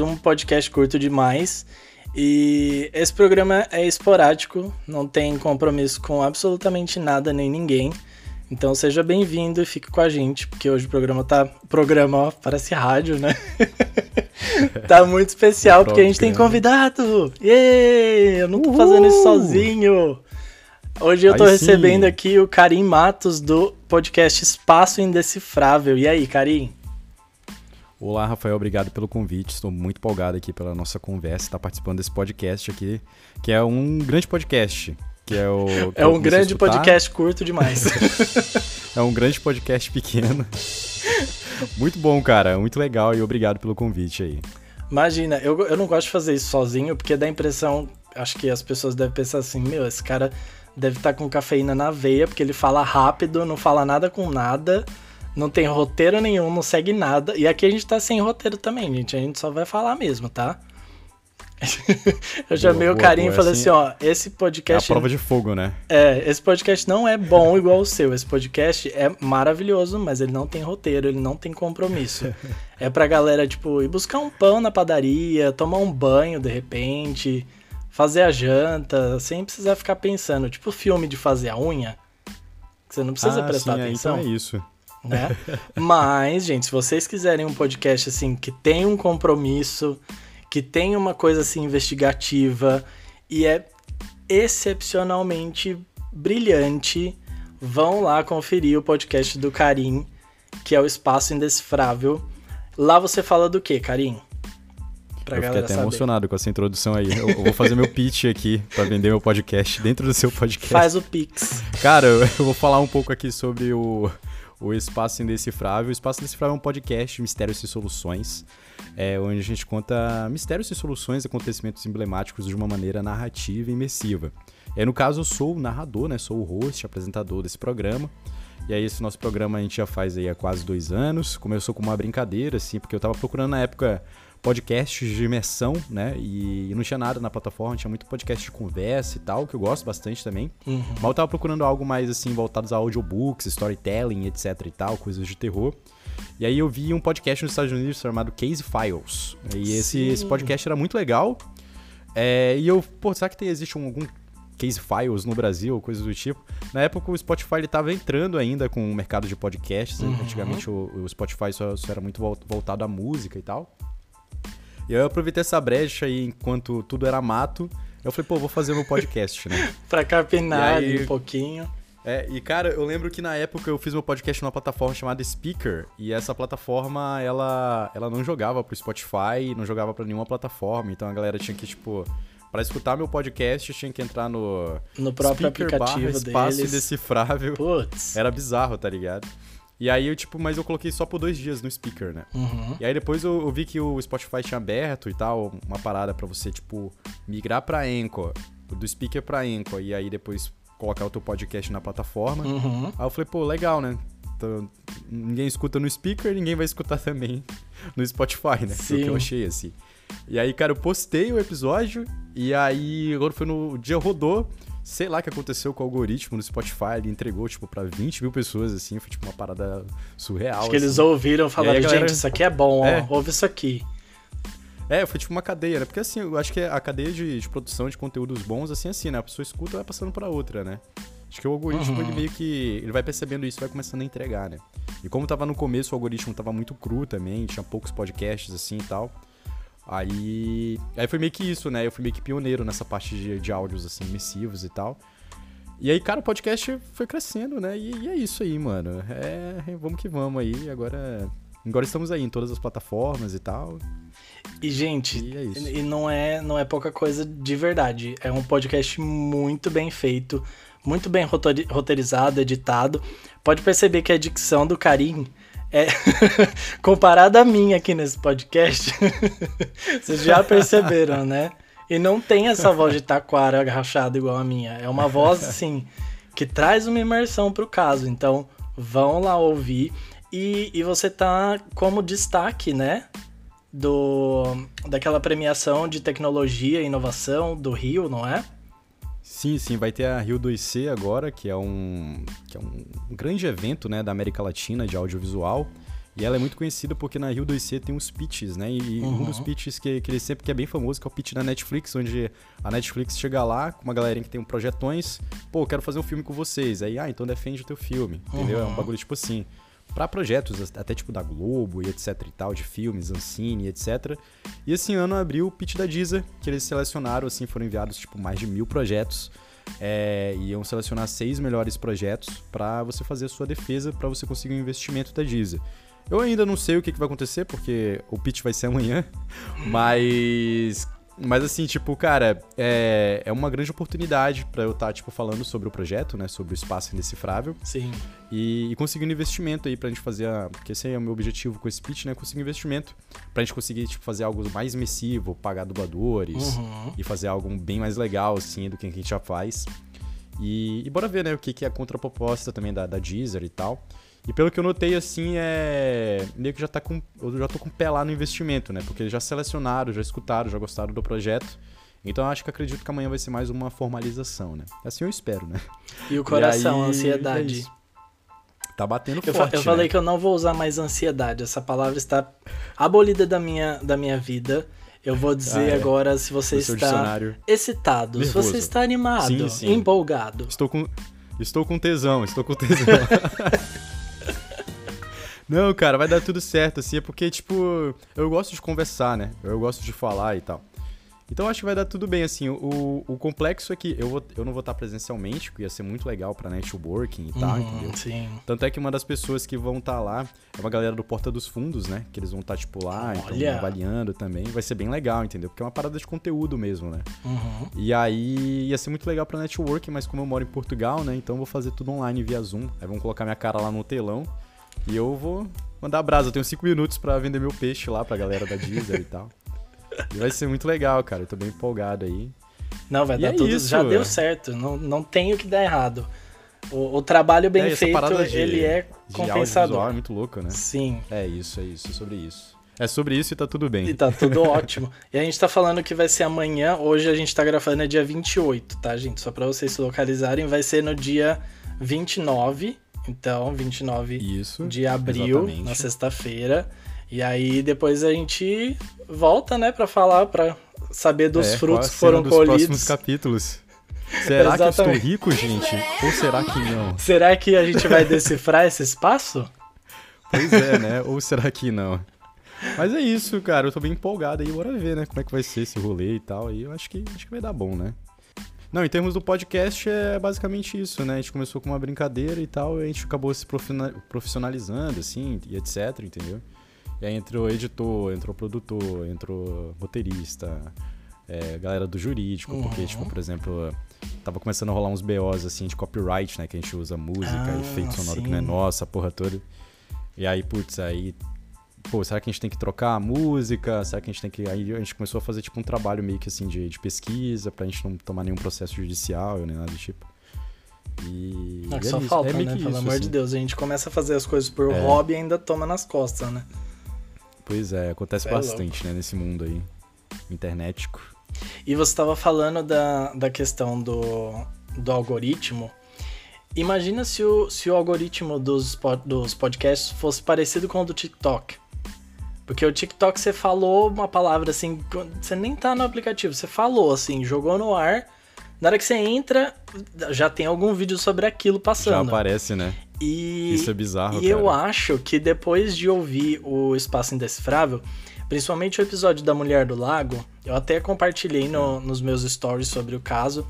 um podcast curto demais. E esse programa é esporádico, não tem compromisso com absolutamente nada nem ninguém. Então seja bem-vindo e fique com a gente, porque hoje o programa tá. Programa, ó, parece rádio, né? tá muito especial, porque a gente tem convidado! Yay! Eu não tô fazendo isso sozinho! Hoje eu tô aí recebendo sim. aqui o Karim Matos do podcast Espaço Indecifrável. E aí, Karim? Olá, Rafael, obrigado pelo convite. Estou muito empolgado aqui pela nossa conversa, estar tá participando desse podcast aqui, que é um grande podcast. Que é o. é um grande podcast curto demais. é um grande podcast pequeno. muito bom, cara. Muito legal e obrigado pelo convite aí. Imagina, eu, eu não gosto de fazer isso sozinho, porque dá a impressão. Acho que as pessoas devem pensar assim: meu, esse cara deve estar tá com cafeína na veia, porque ele fala rápido, não fala nada com nada não tem roteiro nenhum, não segue nada. E aqui a gente tá sem roteiro também, gente. A gente só vai falar mesmo, tá? eu chamei boa, o carinho boa, e falei assim, assim, ó, esse podcast... É a prova de fogo, né? É, esse podcast não é bom igual o seu. Esse podcast é maravilhoso, mas ele não tem roteiro, ele não tem compromisso. é pra galera, tipo, ir buscar um pão na padaria, tomar um banho de repente, fazer a janta, sem precisar ficar pensando. Tipo filme de fazer a unha, que você não precisa ah, prestar sim, atenção. É, então é isso né? Mas, gente, se vocês quiserem um podcast assim que tem um compromisso, que tem uma coisa assim investigativa e é excepcionalmente brilhante, vão lá conferir o podcast do Karim, que é o Espaço Indecifrável. Lá você fala do que, Karim? Pra eu fiquei até saber. emocionado com essa introdução aí. Eu, eu vou fazer meu pitch aqui para vender meu podcast dentro do seu podcast. Faz o Pix. Cara, eu, eu vou falar um pouco aqui sobre o, o Espaço Indecifrável. O Espaço Indecifrável é um podcast Mistérios e Soluções, é, onde a gente conta mistérios e soluções, acontecimentos emblemáticos de uma maneira narrativa e imersiva. Aí, no caso, eu sou o narrador, né? Sou o host, apresentador desse programa. E aí, esse nosso programa a gente já faz aí há quase dois anos. Começou com uma brincadeira, assim, porque eu tava procurando na época podcasts de imersão, né? E, não tinha nada na plataforma, tinha muito podcast de conversa e tal, que eu gosto bastante também. Uhum. Mas eu tava procurando algo mais assim, voltados a audiobooks, storytelling, etc e tal, coisas de terror. E aí eu vi um podcast nos Estados Unidos chamado Case Files. E esse, esse podcast era muito legal. É, e eu, pô, será que tem, existe um, algum Case Files no Brasil, coisas do tipo. Na época o Spotify ele tava entrando ainda com o mercado de podcasts. Uhum. Antigamente o, o Spotify só, só, era muito voltado à música e tal. E eu aproveitei essa brecha aí enquanto tudo era mato. Eu falei, pô, vou fazer meu podcast, né? pra capinar aí, ali um pouquinho. É, e cara, eu lembro que na época eu fiz meu podcast numa plataforma chamada Speaker, e essa plataforma, ela, ela não jogava pro Spotify, não jogava para nenhuma plataforma, então a galera tinha que, tipo, para escutar meu podcast, tinha que entrar no... No próprio Speaker aplicativo barra, espaço deles. indecifrável. Putz. Era bizarro, tá ligado? E aí eu, tipo, mas eu coloquei só por dois dias no speaker, né? Uhum. E aí depois eu, eu, vi que o Spotify tinha aberto e tal, uma parada para você, tipo, migrar pra Anchor, do speaker pra Anchor, e aí depois colocar o teu podcast na plataforma. Uhum. Aí eu falei, pô, legal, né? Então, ninguém escuta no speaker, ninguém vai escutar também no Spotify, né? Sim. Foi o que eu achei, assim. E aí, cara, eu postei o episódio, e aí, agora foi no dia rodou, sei lá o que aconteceu com o algoritmo no Spotify, ele entregou, tipo, pra 20 mil pessoas, assim, foi tipo uma parada surreal. Acho que assim. eles ouviram e falaram, galera... gente, isso aqui é bom, é. ó, ouve isso aqui. É, foi tipo uma cadeia, né? Porque assim, eu acho que a cadeia de, de produção de conteúdos bons, assim, assim, né? A pessoa escuta e vai passando pra outra, né? Acho que o algoritmo, uhum. ele meio que. Ele vai percebendo isso e vai começando a entregar, né? E como tava no começo, o algoritmo tava muito cru também, tinha poucos podcasts assim e tal. Aí, aí foi meio que isso, né? Eu fui meio que pioneiro nessa parte de, de áudios, assim, imersivos e tal. E aí, cara, o podcast foi crescendo, né? E, e é isso aí, mano. É, vamos que vamos aí. Agora, agora estamos aí em todas as plataformas e tal. E, gente, e, é e não, é, não é pouca coisa de verdade. É um podcast muito bem feito, muito bem roteirizado, editado. Pode perceber que a dicção do Karim é, comparada a mim aqui nesse podcast, vocês já perceberam, né? E não tem essa voz de taquara rachada igual a minha. É uma voz, assim, que traz uma imersão pro caso. Então, vão lá ouvir. E, e você tá como destaque, né? Do, daquela premiação de tecnologia e inovação do Rio, não é? Sim, sim, vai ter a Rio 2C agora, que é um, que é um grande evento né, da América Latina de audiovisual. E ela é muito conhecida porque na Rio 2C tem uns pitches, né? E uhum. um dos pitches que, que ele sempre que é bem famoso, que é o pitch da Netflix, onde a Netflix chega lá com uma galerinha que tem um projetões, pô, quero fazer um filme com vocês. Aí, ah, então defende o teu filme, entendeu? Uhum. É um uhum. bagulho tipo assim para projetos até tipo da Globo e etc e tal, de filmes, Ancine, etc. E esse ano abriu o pitch da Deezer, que eles selecionaram, assim, foram enviados tipo mais de mil projetos. É, iam selecionar seis melhores projetos para você fazer a sua defesa, para você conseguir um investimento da Deezer. Eu ainda não sei o que, que vai acontecer, porque o pitch vai ser amanhã, mas mas assim, tipo, cara, é, é uma grande oportunidade para eu estar, tá, tipo, falando sobre o projeto, né? Sobre o espaço indecifrável. Sim. E, e conseguir um investimento aí pra gente fazer a... Porque esse aí é o meu objetivo com esse pitch, né? Conseguir investimento pra gente conseguir, tipo, fazer algo mais imersivo, pagar dubladores uhum. e fazer algo bem mais legal, assim, do que a gente já faz. E, e bora ver, né? O que, que é a contraproposta também da, da Deezer e tal. E pelo que eu notei, assim, é. Meio que já tá com. Eu já tô com o pé lá no investimento, né? Porque eles já selecionaram, já escutaram, já gostaram do projeto. Então eu acho que acredito que amanhã vai ser mais uma formalização, né? Assim eu espero, né? E o coração, e aí, a ansiedade. É tá batendo eu forte. Eu falei né? que eu não vou usar mais ansiedade. Essa palavra está abolida da minha, da minha vida. Eu vou dizer ah, é. agora se você está dicionário. excitado, Nervoso. se você está animado, sim, sim. empolgado. Estou com, estou com tesão, estou com tesão. Não, cara, vai dar tudo certo, assim, é porque, tipo, eu gosto de conversar, né? Eu gosto de falar e tal. Então acho que vai dar tudo bem, assim. O, o complexo é que eu, vou, eu não vou estar presencialmente, que ia ser muito legal pra networking e tal, uhum, entendeu? Sim. Tanto é que uma das pessoas que vão estar lá é uma galera do Porta dos Fundos, né? Que eles vão estar, tipo, lá, então, avaliando também. Vai ser bem legal, entendeu? Porque é uma parada de conteúdo mesmo, né? Uhum. E aí ia ser muito legal pra networking, mas como eu moro em Portugal, né? Então eu vou fazer tudo online via Zoom. Aí vão colocar minha cara lá no telão. E eu vou mandar brasa. Eu tenho cinco minutos para vender meu peixe lá pra galera da Deezer e tal. E vai ser muito legal, cara. Eu tô bem empolgado aí. Não, vai e dar é tudo. Isso, já deu certo. Não, não tem o que dar errado. O, o trabalho bem é, feito, de, ele é compensador. é muito louco, né? Sim. É isso, é isso, é sobre isso. É sobre isso e tá tudo bem. E tá tudo ótimo. E a gente tá falando que vai ser amanhã. Hoje a gente tá gravando é dia 28, tá, gente? Só pra vocês se localizarem. Vai ser no dia 29 então, 29 Isso, de abril, exatamente. na sexta-feira. E aí depois a gente volta, né, para falar, para saber dos é, frutos que foram dos colhidos. próximos capítulos. Será que eu estou rico, gente? Ou será que não? Será que a gente vai decifrar esse espaço? Pois é, né? Ou será que não? Mas é isso, cara. Eu tô bem empolgado aí. Bora ver, né? Como é que vai ser esse rolê e tal. E eu acho que, acho que vai dar bom, né? Não, em termos do podcast é basicamente isso, né? A gente começou com uma brincadeira e tal, e a gente acabou se profissionalizando, assim, e etc, entendeu? E aí entrou editor, entrou produtor, entrou roteirista, é, galera do jurídico, uhum. porque, tipo, por exemplo, tava começando a rolar uns BOs, assim, de copyright, né? Que a gente usa música, ah, efeito sonoro sim. que não é nossa, porra toda. E aí, putz, aí pô, será que a gente tem que trocar a música? Será que a gente tem que. Aí a gente começou a fazer tipo um trabalho meio que assim de, de pesquisa pra gente não tomar nenhum processo judicial nem nada do tipo. E. Não, e só é falta, é né? Pelo isso, amor assim. de Deus, a gente começa a fazer as coisas por é. hobby e ainda toma nas costas, né? Pois é, acontece é bastante, né, nesse mundo aí. Internetico. E você estava falando da, da questão do, do algoritmo. Imagina se o, se o algoritmo dos, dos podcasts fosse parecido com o do TikTok. Porque o TikTok você falou uma palavra assim, você nem tá no aplicativo, você falou assim, jogou no ar. Na hora que você entra, já tem algum vídeo sobre aquilo passando. Já aparece, né? E, Isso é bizarro. E cara. eu acho que depois de ouvir o Espaço Indecifrável, principalmente o episódio da Mulher do Lago, eu até compartilhei no, nos meus stories sobre o caso.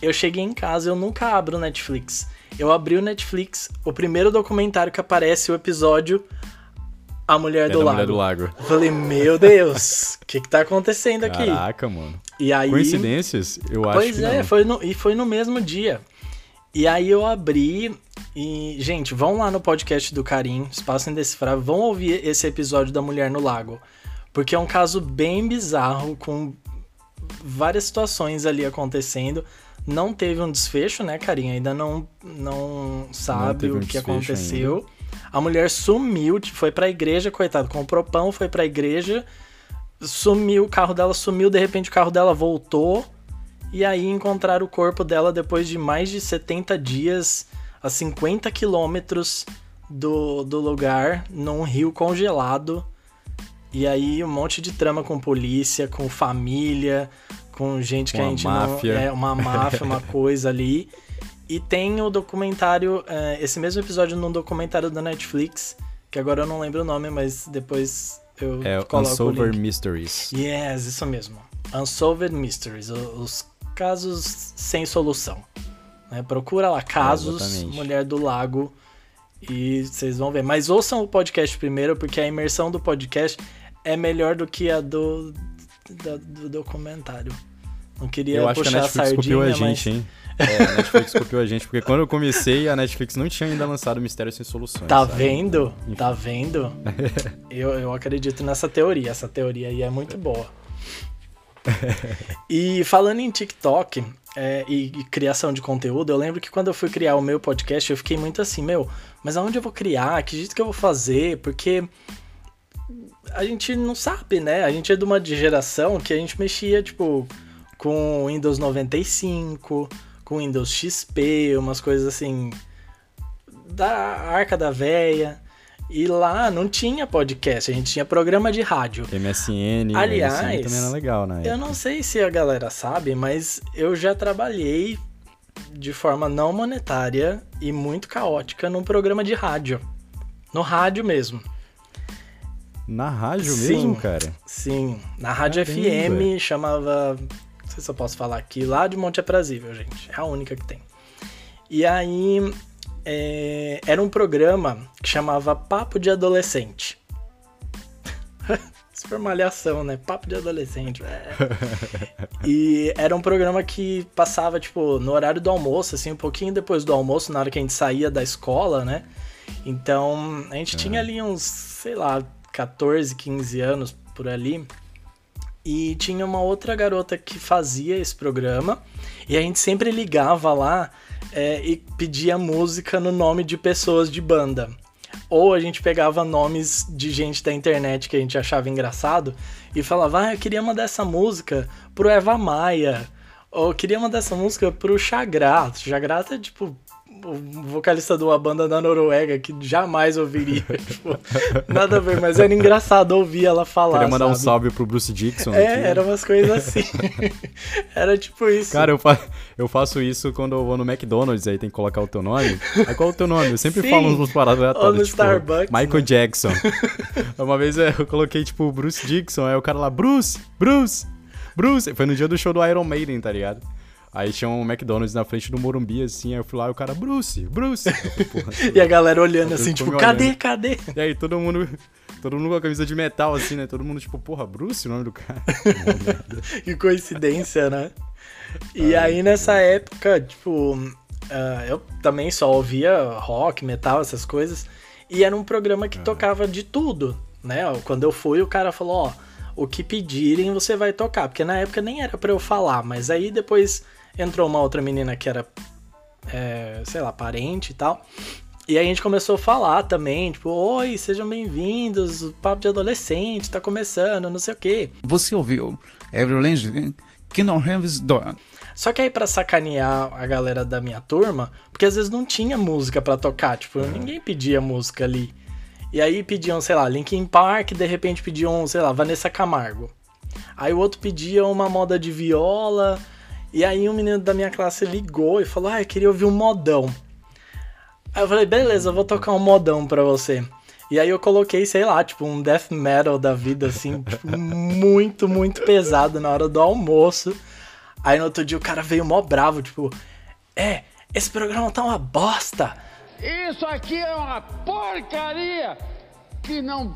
Eu cheguei em casa, eu nunca abro o Netflix. Eu abri o Netflix, o primeiro documentário que aparece o episódio a Mulher, é do, lago. Mulher do Lago. Eu falei, meu Deus, o que que tá acontecendo aqui? Caraca, mano. E aí, Coincidências? Eu acho que Pois é, foi no, e foi no mesmo dia. E aí eu abri e, gente, vão lá no podcast do Karim, Espaço Indecifrável, vão ouvir esse episódio da Mulher no Lago. Porque é um caso bem bizarro, com várias situações ali acontecendo. Não teve um desfecho, né, Karim? Ainda não, não sabe não o que aconteceu. Ainda. A mulher sumiu, foi pra igreja, coitado, comprou pão, foi pra igreja, sumiu, o carro dela sumiu, de repente o carro dela voltou. E aí encontraram o corpo dela depois de mais de 70 dias a 50 quilômetros do, do lugar num rio congelado. E aí um monte de trama com polícia, com família, com gente que uma a gente máfia. não. É, uma máfia, uma coisa ali. E tem o documentário, é, esse mesmo episódio num documentário da Netflix, que agora eu não lembro o nome, mas depois eu É coloco Unsolved. Mysteries. Yes, isso mesmo. Unsolved Mysteries, os casos sem solução. né? Procura lá, casos, exatamente. Mulher do Lago, e vocês vão ver. Mas ouçam o podcast primeiro, porque a imersão do podcast é melhor do que a do, da- do documentário. Não queria Eu acho que a puxar a, sardinha, a mas... gente, hein? É, a Netflix copiou a gente, porque quando eu comecei, a Netflix não tinha ainda lançado Mistério Sem Soluções. Tá sabe? vendo? Tá vendo? eu, eu acredito nessa teoria. Essa teoria aí é muito boa. e falando em TikTok é, e, e criação de conteúdo, eu lembro que quando eu fui criar o meu podcast, eu fiquei muito assim, meu, mas aonde eu vou criar? Que jeito que eu vou fazer? Porque a gente não sabe, né? A gente é de uma geração que a gente mexia, tipo, com Windows 95, com Windows XP, umas coisas assim da Arca da Véia. E lá não tinha podcast, a gente tinha programa de rádio. MSN, Aliás, MSN também era legal, né? Eu não sei se a galera sabe, mas eu já trabalhei de forma não monetária e muito caótica num programa de rádio. No rádio mesmo. Na rádio Sim. mesmo, cara? Sim, na Rádio Caramba. FM chamava. Se eu posso falar aqui, lá de Monte Aprazível, gente. É a única que tem. E aí. é, era um programa que chamava Papo de Adolescente. Super malhação, né? Papo de adolescente. é. e era um programa que passava, tipo, no horário do almoço, assim, um pouquinho depois do almoço, na hora que a gente saía da escola, né? Então, a gente tinha ali uns, sei lá, 14, 15 anos por ali. E tinha uma outra garota que fazia esse programa. E a gente sempre ligava lá é, e pedia música no nome de pessoas de banda. Ou a gente pegava nomes de gente da internet que a gente achava engraçado e falava, ah, eu queria mandar essa música pro Eva Maia. Ou eu queria mandar essa música pro Chagrá. Chagrá é tipo o vocalista de uma banda da Noruega que jamais ouviria. tipo, nada a ver, mas era engraçado ouvir ela falar. Queria mandar um sabe? salve pro Bruce Dixon. É, aqui. eram umas coisas assim. era tipo isso. Cara, eu, fa- eu faço isso quando eu vou no McDonald's, aí tem que colocar o teu nome. Aí qual é o teu nome? Eu sempre Sim. falo uns paradas Ou aleatórias, no tipo, Starbucks, Michael né? Jackson. Uma vez eu coloquei, tipo, Bruce Dixon, aí o cara lá, Bruce, Bruce, Bruce. Foi no dia do show do Iron Maiden, tá ligado? Aí tinha um McDonald's na frente do Morumbi, assim, aí eu fui lá e o cara, Bruce, Bruce. Eu falei, "Porra, E a galera olhando assim, tipo, cadê, olhando. cadê? E aí todo mundo, todo mundo com a camisa de metal, assim, né? Todo mundo, tipo, porra, Bruce, o nome do cara. Que coincidência, né? E aí nessa época, tipo, ah, eu também só ouvia rock, metal, essas coisas. E era um programa que tocava de tudo, né? Quando eu fui, o cara falou, ó, o que pedirem você vai tocar. Porque na época nem era pra eu falar, mas aí depois entrou uma outra menina que era, é, sei lá, parente e tal. E aí a gente começou a falar também, tipo, oi, sejam bem-vindos, o papo de adolescente tá começando, não sei o quê. Você ouviu Every Lange Kingdom Heaven's Door. Só que aí pra sacanear a galera da minha turma, porque às vezes não tinha música pra tocar, tipo, ninguém pedia música ali. E aí pediam, sei lá, Linkin Park, de repente pediam, sei lá, Vanessa Camargo. Aí o outro pedia uma moda de viola, e aí um menino da minha classe ligou e falou: "Ah, eu queria ouvir um modão". Aí eu falei: "Beleza, eu vou tocar um modão pra você". E aí eu coloquei, sei lá, tipo um death metal da vida assim, tipo, muito, muito pesado na hora do almoço. Aí no outro dia o cara veio mó bravo, tipo, é, esse programa tá uma bosta. Isso aqui é uma porcaria que não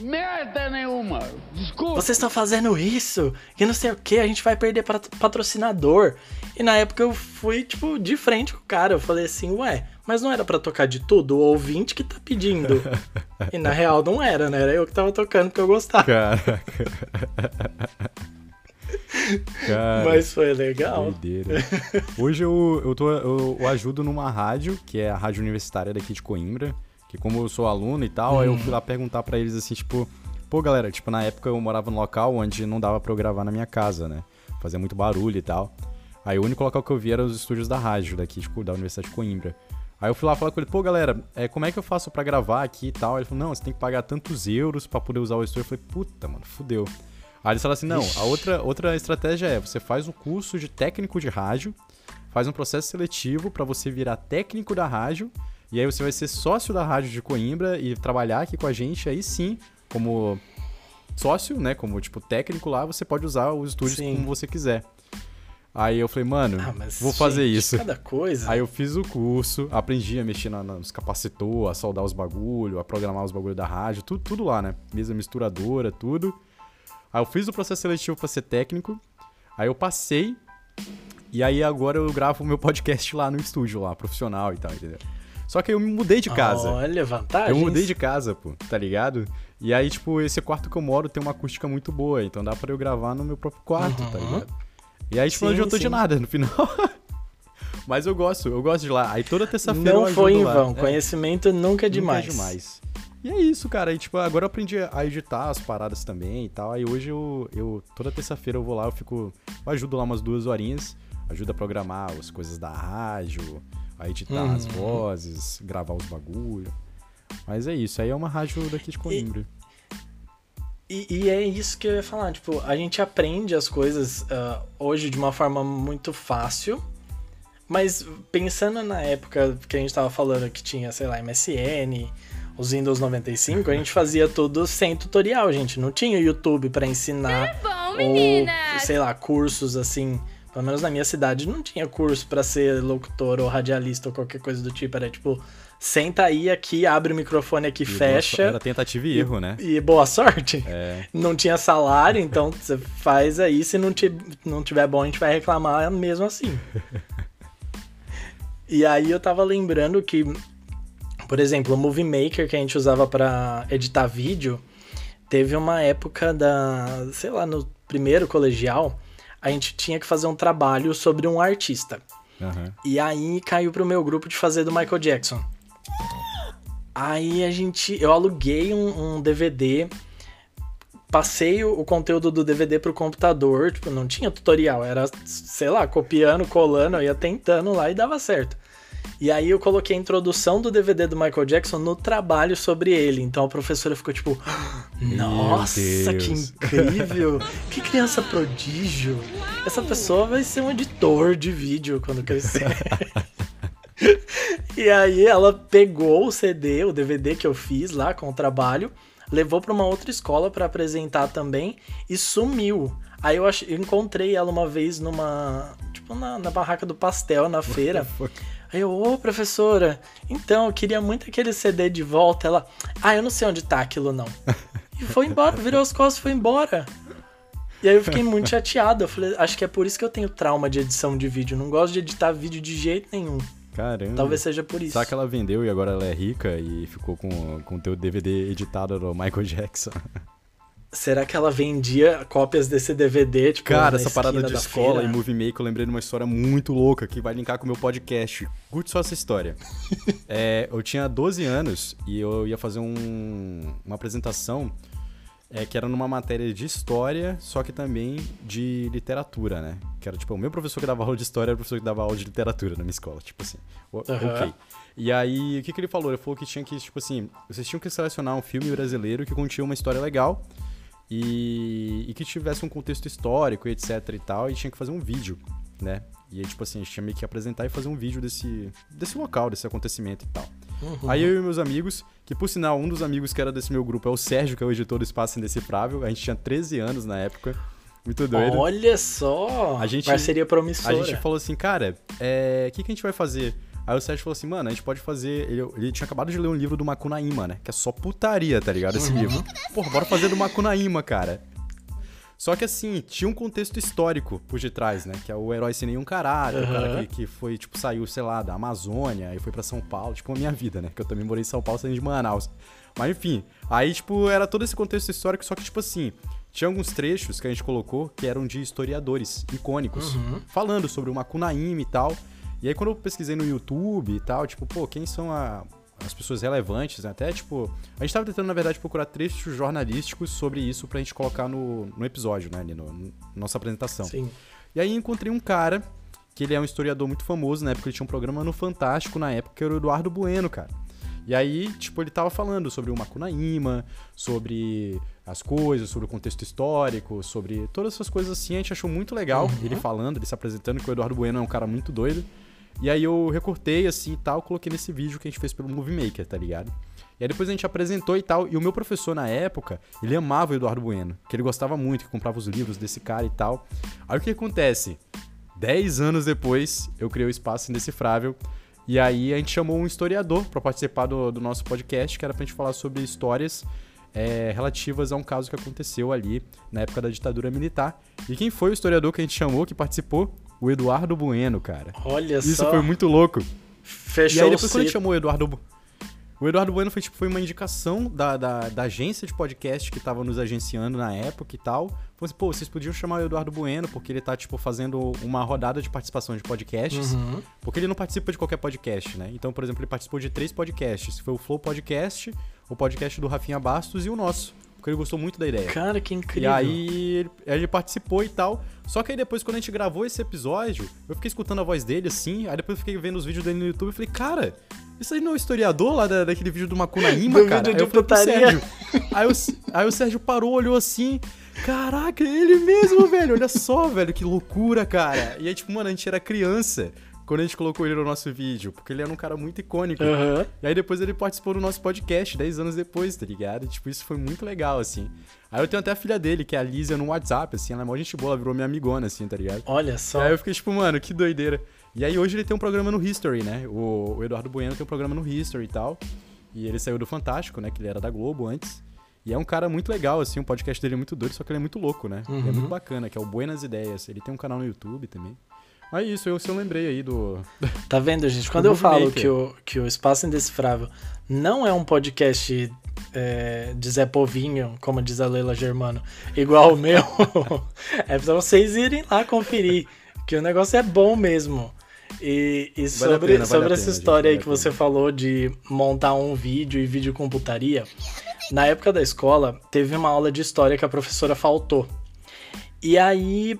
merda nenhuma. Desculpa. Vocês estão fazendo isso, que não sei o que, a gente vai perder pat- patrocinador. E na época eu fui, tipo, de frente com o cara. Eu falei assim, ué, mas não era pra tocar de tudo? O ouvinte que tá pedindo. e na real não era, né? Era eu que tava tocando porque eu gostava. Caraca. Cara, Mas foi legal. doideira. Hoje eu, eu, tô, eu, eu ajudo numa rádio, que é a rádio universitária daqui de Coimbra, que como eu sou aluno e tal, aí eu fui lá perguntar pra eles assim, tipo, pô galera, tipo, na época eu morava num local onde não dava pra eu gravar na minha casa, né? Fazia muito barulho e tal. Aí o único local que eu vi era os estúdios da rádio daqui, tipo, da Universidade de Coimbra. Aí eu fui lá falar com ele, pô, galera, é, como é que eu faço para gravar aqui e tal? Ele falou, não, você tem que pagar tantos euros para poder usar o estúdio. Eu falei, puta, mano, fudeu. Aí eles falaram assim, não, a outra, outra estratégia é, você faz o curso de técnico de rádio, faz um processo seletivo para você virar técnico da rádio, e aí você vai ser sócio da rádio de Coimbra e trabalhar aqui com a gente, aí sim, como sócio, né, como tipo técnico lá, você pode usar os estúdios sim. como você quiser. Aí eu falei, mano, ah, vou fazer isso. Cada coisa. Aí eu fiz o curso, aprendi a mexer na, nos capacitor, a soldar os bagulho, a programar os bagulho da rádio, tudo, tudo lá, né? Mesa misturadora, tudo. Aí eu fiz o processo seletivo para ser técnico. Aí eu passei. E aí agora eu gravo o meu podcast lá no estúdio, lá, profissional e tal, entendeu? Só que eu me mudei de casa. Olha, vantagem. Eu mudei de casa, pô, tá ligado? E aí, tipo, esse quarto que eu moro tem uma acústica muito boa, então dá para eu gravar no meu próprio quarto, tá uhum. tá ligado? E aí, tipo, sim, não adiantou de nada no final. Mas eu gosto, eu gosto de lá. Aí toda terça-feira Não foi em vão, é. conhecimento nunca é demais. Nunca é demais. E é isso, cara. E, tipo, agora eu aprendi a editar as paradas também e tal. Aí hoje eu, eu toda terça-feira eu vou lá, eu fico. Eu ajudo lá umas duas horinhas. Ajuda a programar as coisas da rádio, a editar uhum. as vozes, gravar os bagulho. Mas é isso, aí é uma rádio daqui de Coimbra. E, e, é isso que eu ia falar, tipo, a gente aprende as coisas uh, hoje de uma forma muito fácil, mas pensando na época que a gente tava falando que tinha, sei lá, MSN, os Windows 95, a gente fazia tudo sem tutorial, gente. Não tinha YouTube para ensinar. É bom, ou, sei lá, cursos assim. Pelo menos na minha cidade não tinha curso para ser locutor ou radialista ou qualquer coisa do tipo. Era tipo, senta aí aqui, abre o microfone aqui, e fecha. Era tentativa e erro, né? E boa sorte. É. Não tinha salário, então você faz aí. Se não, te, não tiver bom, a gente vai reclamar mesmo assim. e aí eu tava lembrando que, por exemplo, o Movie Maker que a gente usava para editar vídeo, teve uma época da, sei lá, no primeiro colegial, a gente tinha que fazer um trabalho sobre um artista. Uhum. E aí caiu pro meu grupo de fazer do Michael Jackson. Aí a gente. Eu aluguei um, um DVD, passei o, o, conteúdo do DVD pro computador, tipo, não tinha tutorial, era, sei lá, copiando, colando, eu ia tentando lá e dava certo. E aí eu coloquei a introdução do DVD do Michael Jackson no trabalho sobre ele. Então a professora ficou tipo, nossa, que incrível! que criança prodígio! Essa pessoa vai ser um editor de vídeo quando crescer. e aí ela pegou o CD, o DVD que eu fiz lá com o trabalho, levou para uma outra escola para apresentar também e sumiu. Aí eu, ach... eu encontrei ela uma vez numa. Tipo, na, na barraca do pastel na feira. Eu, ô professora, então eu queria muito aquele CD de volta. Ela, ah, eu não sei onde tá aquilo não. E foi embora, virou as costas e foi embora. E aí eu fiquei muito chateado. Eu falei, acho que é por isso que eu tenho trauma de edição de vídeo. não gosto de editar vídeo de jeito nenhum. Caramba. Talvez seja por isso. Será que ela vendeu e agora ela é rica e ficou com o teu DVD editado do Michael Jackson? Será que ela vendia cópias desse DVD? Tipo, Cara, essa parada de escola feira? e Movie Maker, eu lembrei de uma história muito louca que vai linkar com o meu podcast. Curte só essa história. é, eu tinha 12 anos e eu ia fazer um, uma apresentação é, que era numa matéria de história, só que também de literatura, né? Que era tipo, o meu professor que dava aula de história era o professor que dava aula de literatura na minha escola, tipo assim. Uhum. Ok. E aí, o que, que ele falou? Ele falou que tinha que, tipo assim, vocês tinham que selecionar um filme brasileiro que continha uma história legal e, e que tivesse um contexto histórico e etc e tal, e tinha que fazer um vídeo, né? E aí, tipo assim, a gente tinha meio que apresentar e fazer um vídeo desse, desse local, desse acontecimento e tal. Uhum. Aí eu e meus amigos, que por sinal, um dos amigos que era desse meu grupo é o Sérgio, que é o editor do Espaço Indecifrável. A gente tinha 13 anos na época. Muito doido. Olha só! A gente, Parceria promissora. A gente falou assim, cara, o é, que, que a gente vai fazer? Aí o Sérgio falou assim, mano, a gente pode fazer. Ele, ele tinha acabado de ler um livro do Macunaíma, né? Que é só putaria, tá ligado? Esse uhum. livro. Porra, bora fazer do Macunaíma, cara. Só que assim, tinha um contexto histórico por detrás, né? Que é o herói sem nenhum caráter, uhum. o cara que, que foi, tipo, saiu, sei lá, da Amazônia e foi para São Paulo, tipo, a minha vida, né? Que eu também morei em São Paulo saindo de Manaus. Mas enfim, aí, tipo, era todo esse contexto histórico, só que, tipo assim, tinha alguns trechos que a gente colocou que eram de historiadores icônicos, uhum. falando sobre o Macunaíma e tal. E aí, quando eu pesquisei no YouTube e tal, tipo, pô, quem são a, as pessoas relevantes, né? até tipo. A gente tava tentando, na verdade, procurar trechos jornalísticos sobre isso pra gente colocar no, no episódio, né? Ali no, no nossa apresentação. Sim. E aí encontrei um cara que ele é um historiador muito famoso, na época ele tinha um programa no Fantástico, na época, que era o Eduardo Bueno, cara. E aí, tipo, ele tava falando sobre o Macunaíma, sobre as coisas, sobre o contexto histórico, sobre todas essas coisas assim. A gente achou muito legal uhum. ele falando, ele se apresentando, que o Eduardo Bueno é um cara muito doido. E aí eu recortei assim e tal, coloquei nesse vídeo que a gente fez pelo Movie Maker, tá ligado? E aí depois a gente apresentou e tal. E o meu professor na época, ele amava o Eduardo Bueno, que ele gostava muito, que comprava os livros desse cara e tal. Aí o que acontece? Dez anos depois, eu criei o Espaço Indecifrável. E aí a gente chamou um historiador para participar do, do, nosso podcast, que era pra gente falar sobre histórias é, relativas a um caso que aconteceu ali na época da ditadura militar. E quem foi o historiador que a gente chamou, que participou? O Eduardo Bueno, cara. Olha Isso só. Isso foi muito louco. Fechou e aí depois quando a gente chamou o Eduardo o Eduardo Bueno foi, tipo, foi uma indicação da, da, da, agência de podcast que tava nos agenciando na época e tal. Falou assim, pô, vocês podiam chamar o Eduardo Bueno, porque ele tá, tipo, fazendo uma rodada de participação de podcasts. Uhum. Porque ele não participa de qualquer podcast, né? Então, por exemplo, ele participou de três podcasts. Foi o Flow Podcast, o podcast do Rafinha Bastos e o nosso porque ele gostou muito da ideia. Cara, que incrível. E aí ele, ele, participou e tal. Só que aí depois, quando a gente gravou esse episódio, eu fiquei escutando a voz dele assim, aí depois eu fiquei vendo os vídeos dele no YouTube e falei, cara, isso aí não é o historiador lá da, daquele vídeo do Macunaíma, do cara? Vídeo de putaria. Aí, o, aí o Sérgio parou, olhou assim. Caraca, é ele mesmo, velho. Olha só, velho, que loucura, cara. E aí, tipo, mano, a gente era criança quando a gente colocou ele no nosso vídeo, porque ele era um cara muito icônico. Uhum. E aí depois ele participou do nosso podcast, 10 anos depois, tá ligado? E, tipo, isso foi muito legal, assim. Aí eu tenho até a filha dele, que é a Lízia, no WhatsApp, assim, ela é mó gente boa, ela virou minha amigona, assim, tá ligado? Olha só. E aí eu fiquei, tipo, mano, que doideira. E aí hoje ele tem um programa no History, né? O, o Eduardo Bueno tem um programa no History e tal. E ele saiu do Fantástico, né? Que ele era da Globo antes. E é um cara muito legal, assim, o podcast dele é muito doido, só que ele é muito louco, né? Uhum. é muito bacana, que é o Buenas Ideias. Ele tem um canal no YouTube também. Mas é isso, eu, eu lembrei aí do. Tá vendo, gente? Quando eu falo que o, que o Espaço Indecifrável não é um podcast é, de Zé Povinho, como diz a Leila Germano, igual o meu, é pra vocês irem lá conferir, que o negócio é bom mesmo. E, e sobre, vale pena, sobre vale essa pena, história gente, aí que você falou de montar um vídeo e vídeo computaria, na época da escola, teve uma aula de história que a professora faltou. E aí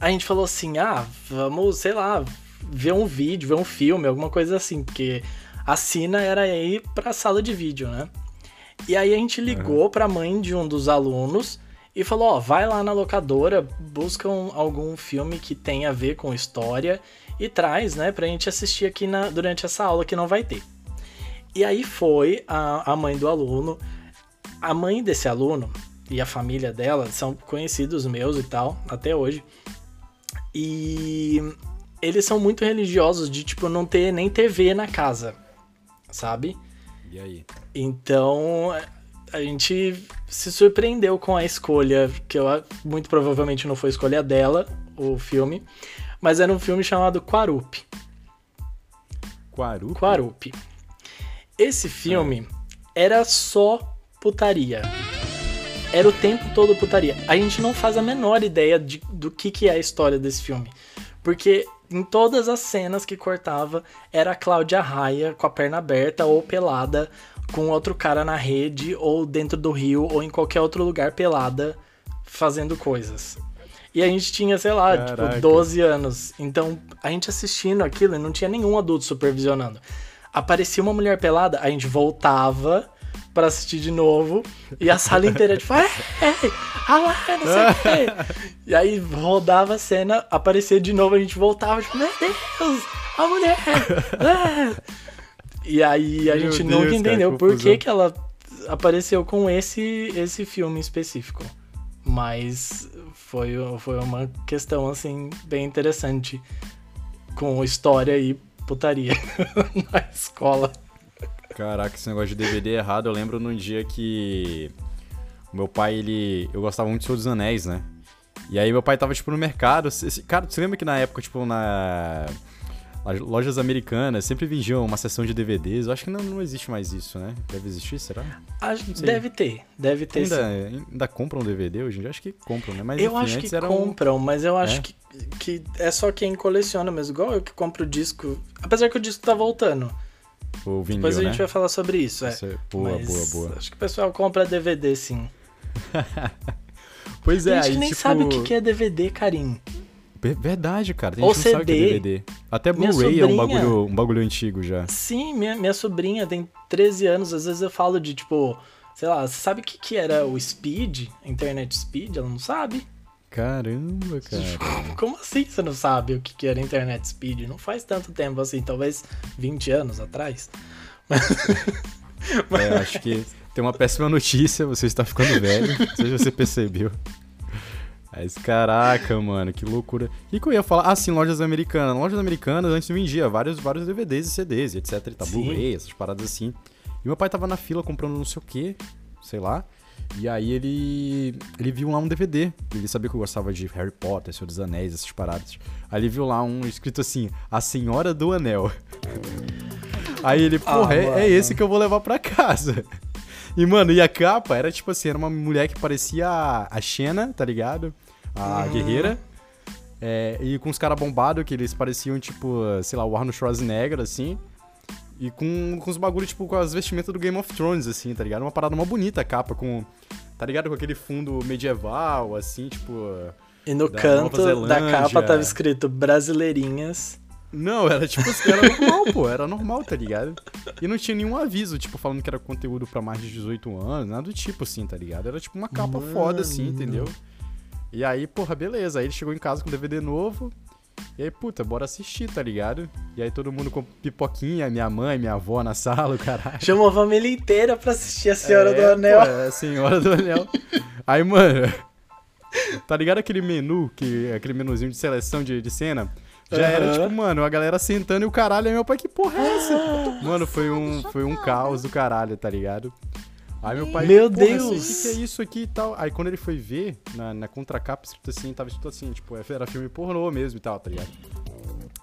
a gente falou assim: ah, vamos, sei lá, ver um vídeo, ver um filme, alguma coisa assim, porque a Sina era ir pra sala de vídeo, né? E aí a gente ligou uhum. pra mãe de um dos alunos e falou: ó, vai lá na locadora, busca um, algum filme que tenha a ver com história e traz, né, pra gente assistir aqui na, durante essa aula que não vai ter. E aí foi a, a mãe do aluno. A mãe desse aluno e a família dela são conhecidos meus e tal, até hoje. E eles são muito religiosos de, tipo, não ter nem TV na casa, sabe? E aí? Então, a gente se surpreendeu com a escolha, que eu, muito provavelmente não foi escolha dela, o filme, mas era um filme chamado Quarup. Quarup? Quarup. Esse filme é. era só putaria. Era o tempo todo putaria. A gente não faz a menor ideia de, do que, que é a história desse filme. Porque em todas as cenas que cortava, era a Cláudia Raia com a perna aberta ou pelada, com outro cara na rede, ou dentro do rio, ou em qualquer outro lugar pelada, fazendo coisas. E a gente tinha, sei lá, tipo, Caraca. tipo, 12 anos. Então, a gente assistindo aquilo, não tinha nenhum adulto supervisionando. Aparecia uma mulher pelada, a gente voltava para assistir de novo. E a sala inteira, tipo, é, é, ah, não sei o quê. E aí rodava a cena, aparecia de novo, a gente voltava, tipo, meu Deus, a mulher! É. E aí a meu gente Deus, nunca entendeu cara, por que, que ela apareceu com esse, esse filme específico. Mas foi, foi uma questão, assim, bem interessante. Com história e putaria na escola. Caraca, esse negócio de DVD é errado, eu lembro num dia que meu pai, ele. Eu gostava muito de Senhor dos Anéis, né? E aí meu pai tava, tipo, no mercado. Cara, você lembra que na época, tipo, na. Lojas americanas sempre vendiam uma seção de DVDs. Eu acho que não, não existe mais isso, né? Deve existir, será? Acho, deve ter, deve ter ainda, sim. Ainda compram DVD hoje em dia? Acho que compram, né? Mas, eu enfim, acho que compram, um... mas eu acho é? que, que é só quem coleciona mesmo. Igual eu que compro o disco. Apesar que o disco tá voltando. O vinil, Depois a né? gente vai falar sobre isso, é. é boa, Mas boa, boa. Acho que o pessoal compra DVD, sim. pois é, A gente aí, nem tipo... sabe o que é DVD, Karim. Verdade, cara. Tem Ou gente que não sabe o que é CD. DVD. Até Blu-ray é um bagulho, um bagulho antigo já. Sim, minha, minha sobrinha tem 13 anos, às vezes eu falo de tipo, sei lá, sabe o que, que era o Speed? Internet Speed? Ela não sabe? Caramba, cara. Como assim você não sabe o que, era internet Speed? Não faz tanto tempo assim, talvez 20 anos atrás. É, acho que tem uma péssima notícia, você está ficando velho. Não sei se você percebeu. Mas caraca, mano, que loucura. O que, que eu ia falar? Ah, sim, lojas americanas. Lojas americanas antes vendia vários, vários DVDs e CDs, e etc. E tá. Blu-ray, essas paradas assim. E meu pai tava na fila comprando não sei o que, sei lá. E aí ele ele viu lá um DVD. Ele sabia que eu gostava de Harry Potter, Senhor dos Anéis, essas paradas. Aí ele viu lá um escrito assim: A Senhora do Anel. Aí ele, porra, Ah, é, é esse que eu vou levar pra casa. E, mano, e a capa era tipo assim, era uma mulher que parecia a, a Xena, tá ligado? A Uhum. guerreira. É, e com os caras bombados, que eles pareciam, tipo, sei lá, o Arnold Schwarzenegger, assim. E com, com os bagulhos, tipo, com as vestimentas do Game of Thrones, assim, tá ligado? Uma parada uma bonita a capa, com. Tá ligado? Com aquele fundo medieval, assim, tipo. E no Da canto da capa tava escrito Brasileirinhas. Não, era tipo assim, era normal, pô, era normal, tá ligado? E não tinha nenhum aviso, tipo, falando que era conteúdo pra mais de 18 anos, nada do tipo assim, tá ligado? Era tipo uma capa foda assim, entendeu? E aí, porra, beleza. Aí ele chegou em casa com DVD novo. E aí, puta, bora assistir, tá ligado? E aí todo mundo com pipoquinha, minha mãe, minha avó na sala, o caralho. Chamou a família inteira pra assistir a Senhora do É, Anel. Pô, é a Senhora do Anel. Aí, mano, tá ligado aquele menu, que, aquele menuzinho de seleção de, de cena? Já era, Aham. tipo, mano, a galera sentando e o caralho, aí meu pai, que porra é essa? Mano, foi um, foi um caos do caralho, tá ligado? Aí meu pai, Meu Deus! O que, que é isso aqui e tal? Aí quando ele foi ver, na, na contracapa, escrito assim, tava escrito assim, tipo, era filme pornô mesmo e tal, tá ligado?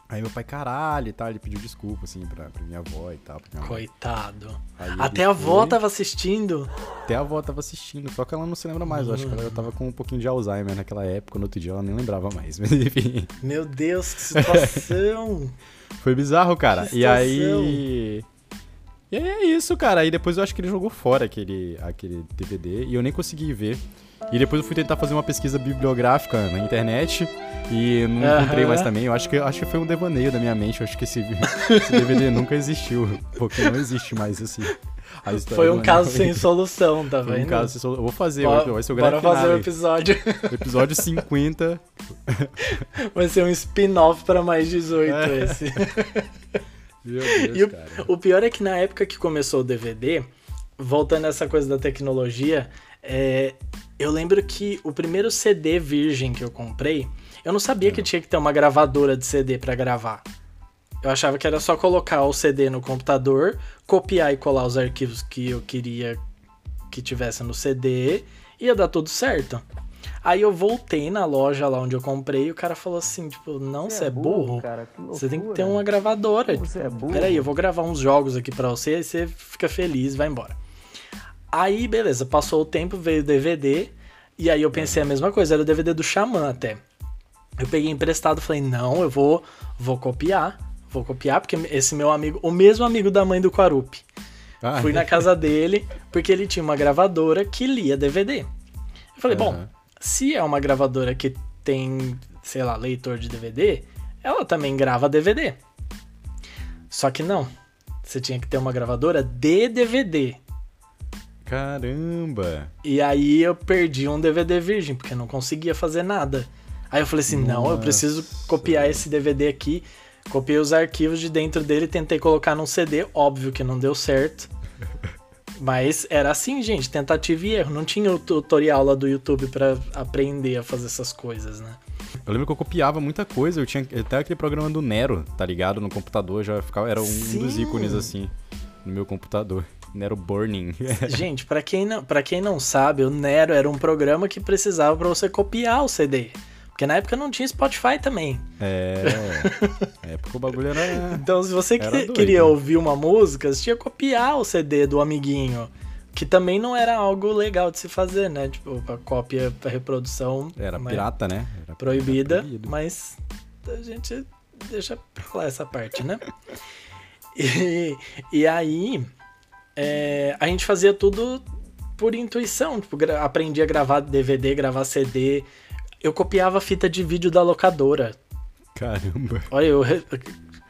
Aí meu pai, caralho e tal, ele pediu desculpa, assim, pra, pra minha avó e tal. Coitado. Até a avó foi. tava assistindo. Até a avó tava assistindo, só que ela não se lembra mais. Eu acho que ela tava com um pouquinho de Alzheimer naquela época, no outro dia ela nem lembrava mais. Mas enfim, Meu Deus, que situação. foi bizarro, cara. Que E aí. E aí é isso, cara. Aí depois eu acho que ele jogou fora aquele, aquele DVD e eu nem consegui ver. E depois eu fui tentar fazer uma pesquisa bibliográfica na internet e não Aham. encontrei mais também. Eu acho que, acho que foi um devaneio da minha mente. Eu acho que esse, esse DVD nunca existiu. Porque não existe mais esse. história Foi um caso sem solução, tá Foi vendo? um caso sem solução. Eu vou fazer, Bora, vai ser o bora fazer o finale. episódio. Episódio 50. Vai ser um spin-off pra mais 18 É. esse. Meu Deus, E o, cara. o pior é que na época que começou o DVD, voltando a essa coisa da tecnologia, é, eu lembro que o primeiro CD virgem que eu comprei, eu não sabia que tinha que ter uma gravadora de CD pra gravar. Eu achava que era só colocar o CD no computador, copiar e colar os arquivos que eu queria que tivesse no CD, ia dar tudo certo. Aí eu voltei na loja lá onde eu comprei e o cara falou assim, tipo, não, você é burro, cara, que você tem que loucura. ter uma gravadora. Você é burro. Peraí, eu vou gravar uns jogos aqui pra você, aí você fica feliz e vai embora. Aí, beleza, passou o tempo, veio o DVD, e aí eu pensei a mesma coisa, era o DVD do Xamã até. Eu peguei emprestado e falei, não, eu vou, vou copiar, vou copiar, porque esse meu amigo, o mesmo amigo da mãe do Quarupi, Ah, fui na casa dele, porque ele tinha uma gravadora que lia DVD. Eu falei, bom, Aham. Se é uma gravadora que tem, sei lá, leitor de DVD, ela também grava DVD. Só que não. Você tinha que ter uma gravadora de DVD. Caramba. E aí eu perdi um DVD virgem, porque eu não conseguia fazer nada. Aí eu falei assim, não, eu preciso Nossa. copiar esse DVD aqui. Copiei os arquivos de dentro dele, tentei colocar num CD, óbvio que não deu certo. Mas era assim, gente, tentativa e erro. Não tinha o tutorial lá do YouTube pra aprender a fazer essas coisas, né? Eu lembro que eu copiava muita coisa. Eu tinha até aquele programa do Nero, tá ligado? No computador já ficava. Era um dos Sim. ícones assim no meu computador. Nero Burning. Gente, pra quem não, para quem não sabe, o Nero era um programa que precisava pra você copiar o CD. Porque na época não tinha Spotify também. é. Na época o bagulho era. Então, se você que- queria ouvir uma música, você tinha que copiar o CD do amiguinho. Que também não era algo legal de se fazer, né? Tipo, a cópia pra reprodução Era né, pirata, né? Era proibida, era mas a gente deixa pra lá essa parte, né? E, e aí, é, a gente fazia tudo por intuição. Tipo, aprendi a gravar DVD, gravar CD. Eu copiava a fita de vídeo da locadora. Caramba. Olha, eu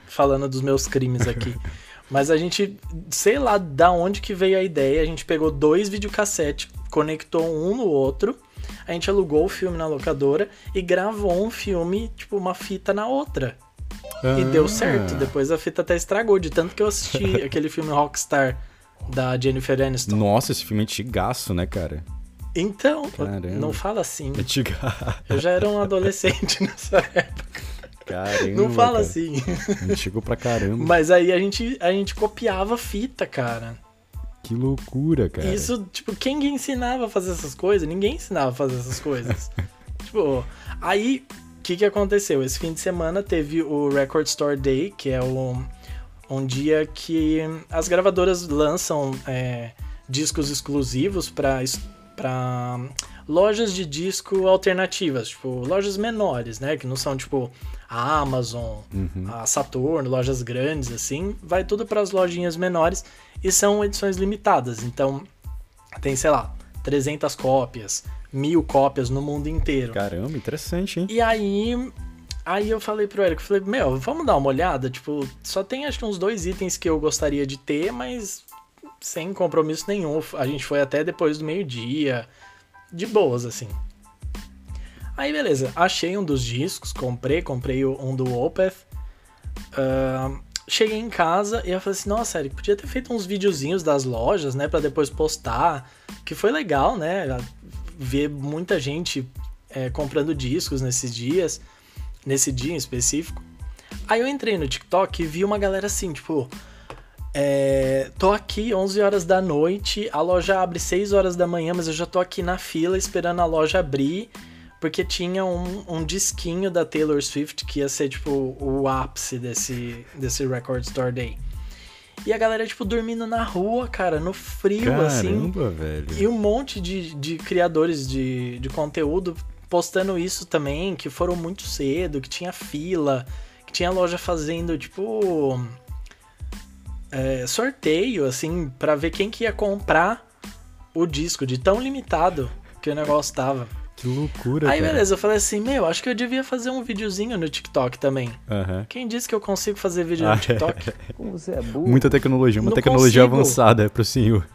falando dos meus crimes aqui. Mas a gente, sei lá da onde que veio a ideia, a gente pegou dois videocassetes, conectou um no outro, a gente alugou o filme na locadora e gravou um filme, tipo, uma fita na outra. E deu certo. Depois a fita até estragou, de tanto que eu assisti aquele filme Rockstar da Jennifer Aniston. Nossa, esse filme é antigaço, né, cara? Então, Caramba. não fala assim. Eu já era um adolescente nessa época. Caramba. Não fala cara. assim. Antigo pra caramba. Mas aí a gente, a gente copiava fita, cara. Que loucura, cara. Isso, tipo, quem que ensinava a fazer essas coisas? Ninguém ensinava a fazer essas coisas. tipo, aí, o que que aconteceu? Esse fim de semana teve o Record Store Day, que é o, um dia que as gravadoras lançam é, discos exclusivos para para lojas de disco alternativas, tipo, lojas menores, né, que não são tipo a Amazon, a Saturn, lojas grandes assim, vai tudo para as lojinhas menores e são edições limitadas. Então, tem, sei lá, 300 cópias, mil cópias no mundo inteiro. Caramba, interessante, hein? E aí, aí eu falei pro Eric, eu falei, meu, vamos dar uma olhada? Tipo, só tem acho que uns dois itens que eu gostaria de ter, mas sem compromisso nenhum. A gente foi até depois do meio-dia, de boas, assim. Aí, beleza, achei um dos discos, comprei, comprei um do Opeth. Ahn, cheguei em casa e eu falei assim, nossa, Eric, podia ter feito uns videozinhos das lojas, né, Pra depois postar, que foi legal, né, ver muita gente é, comprando discos nesses dias, nesse dia em específico. Aí eu entrei no TikTok e vi uma galera assim, tipo, é, tô aqui 11 horas da noite, a loja abre 6 horas da manhã, mas eu já tô aqui na fila esperando a loja abrir, porque tinha um, um disquinho da Taylor Swift que ia ser, tipo, o ápice desse, desse Record Store Day. E a galera, tipo, dormindo na rua, cara, no frio, assim. Caramba, velho. E um monte de, de criadores de, de conteúdo postando isso também, que foram muito cedo, que tinha fila, que tinha loja fazendo, tipo. É, sorteio, assim, pra ver quem que ia comprar o disco, de tão limitado que o negócio tava. Que loucura, Aí, cara. beleza, eu falei assim, meu, acho que eu devia fazer um videozinho no TikTok também. Aham. Quem disse que eu consigo fazer vídeo Ah, no TikTok? Muita tecnologia, uma Não tecnologia consigo. avançada pro senhor.